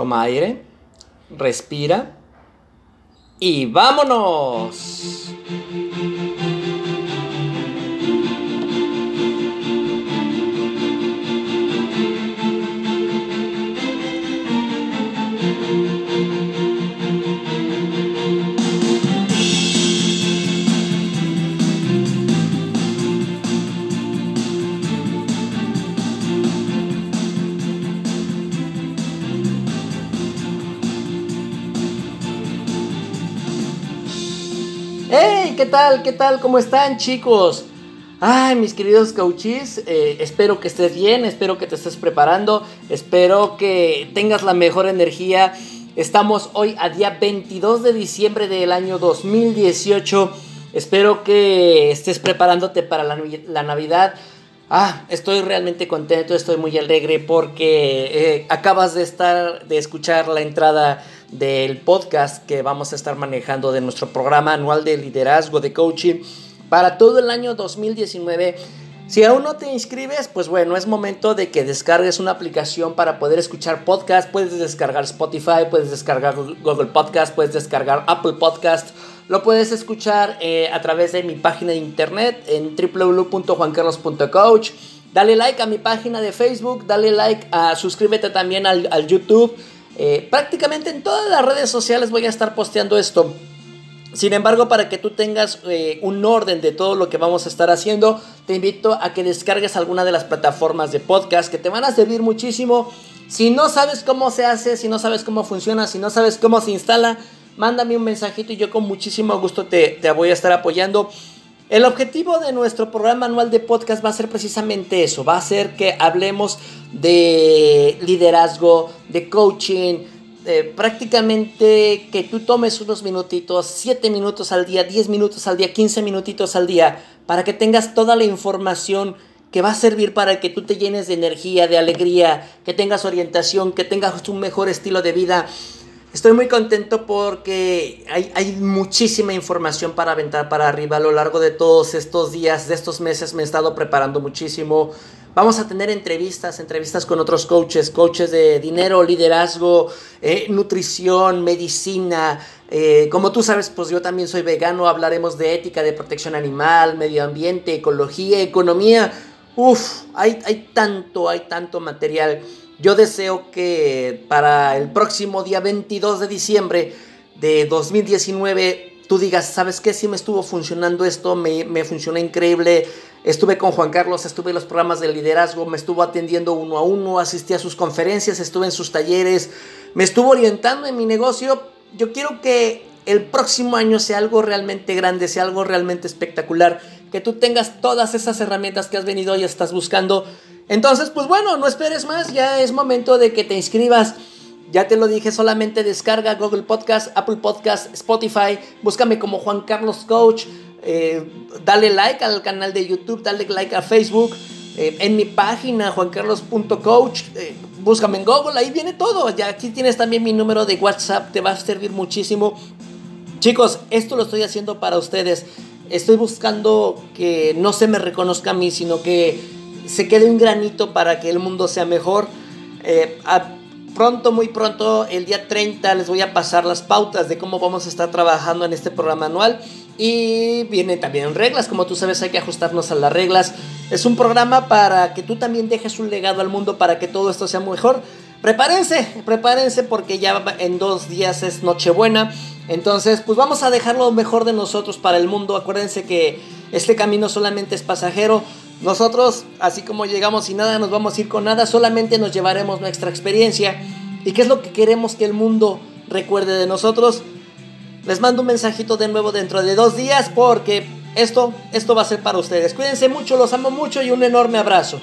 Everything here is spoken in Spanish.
Toma aire, respira y vámonos. ¡Hey! ¿Qué tal? ¿Qué tal? ¿Cómo están chicos? Ay, mis queridos coaches, eh, espero que estés bien, espero que te estés preparando, espero que tengas la mejor energía. Estamos hoy a día 22 de diciembre del año 2018. Espero que estés preparándote para la, la Navidad. Ah, estoy realmente contento, estoy muy alegre porque eh, acabas de estar, de escuchar la entrada del podcast que vamos a estar manejando de nuestro programa anual de liderazgo de coaching para todo el año 2019. Si aún no te inscribes, pues bueno, es momento de que descargues una aplicación para poder escuchar podcast. Puedes descargar Spotify, puedes descargar Google Podcast, puedes descargar Apple Podcast lo puedes escuchar eh, a través de mi página de internet en www.juancarlos.coach. Dale like a mi página de Facebook, dale like, a, suscríbete también al, YouTube. Eh, prácticamente en todas las redes sociales voy a estar posteando esto. Sin embargo, para que tú tengas eh, un orden de todo lo que vamos a estar haciendo, te invito a que descargues alguna de las plataformas de podcast que te van a servir muchísimo. Si no sabes cómo se hace, si no sabes cómo funciona, si no sabes cómo se instala, mándame un mensajito y yo con muchísimo gusto te, voy a estar apoyando. El objetivo de nuestro programa anual de podcast va a ser precisamente eso, va a ser que hablemos de liderazgo, de coaching, prácticamente que tú tomes unos minutitos, 7 minutos al día, 10 minutos al día, 15 minutitos al día, para que tengas toda la información que va a servir para que tú te llenes de energía, de alegría, que tengas orientación, que tengas un mejor estilo de vida. Estoy muy contento porque hay, muchísima información para aventar para arriba a lo largo de todos estos días, de estos meses me he estado preparando muchísimo. Vamos a tener entrevistas, entrevistas con otros coaches, coaches de dinero, liderazgo, eh, nutrición, medicina. Eh, como tú sabes, pues yo también soy vegano, hablaremos de ética, de protección animal, medio ambiente, ecología, economía. Uf, hay, hay tanto, hay tanto material. Yo deseo que para el próximo día 22 de diciembre de 2019 tú digas, ¿sabes qué? Sí me estuvo funcionando esto, me, me funcionó increíble. Estuve con Juan Carlos, estuve en los programas de liderazgo, me estuvo atendiendo uno a uno, asistí a sus conferencias, estuve en sus talleres, me estuvo orientando en mi negocio. Yo quiero que el próximo año sea algo realmente grande, sea algo realmente espectacular, que tú tengas todas esas herramientas que has venido y estás buscando entonces, pues bueno, no esperes más, ya es momento de que te inscribas. Ya te lo dije, solamente descarga Google Podcast, Apple Podcast, Spotify, búscame como Juan Carlos Coach, eh, dale like al canal de YouTube, dale like a Facebook, eh, en mi página juancarlos.coach, eh, búscame en Google, ahí viene todo. Ya aquí tienes también mi número de WhatsApp, te va a servir muchísimo. Chicos, esto lo estoy haciendo para ustedes. Estoy buscando que no se me reconozca a mí, sino que se quede un granito para que el mundo sea mejor. Eh, pronto, muy pronto, el día 30, les voy a pasar las pautas de cómo vamos a estar trabajando en este programa anual. Y vienen también reglas, como tú sabes, hay que ajustarnos a las reglas. Es un programa para que tú también dejes un legado al mundo, para que todo esto sea mejor. Prepárense, prepárense porque ya en dos días es Nochebuena. Entonces, pues vamos a dejar lo mejor de nosotros para el mundo. Acuérdense que este camino solamente es pasajero. Nosotros, así como llegamos sin nada, nos vamos a ir con nada, solamente nos llevaremos nuestra experiencia. ¿Y qué es lo que queremos que el mundo recuerde de nosotros? Les mando un mensajito de nuevo dentro de dos días porque esto, esto va a ser para ustedes. Cuídense mucho, los amo mucho y un enorme abrazo.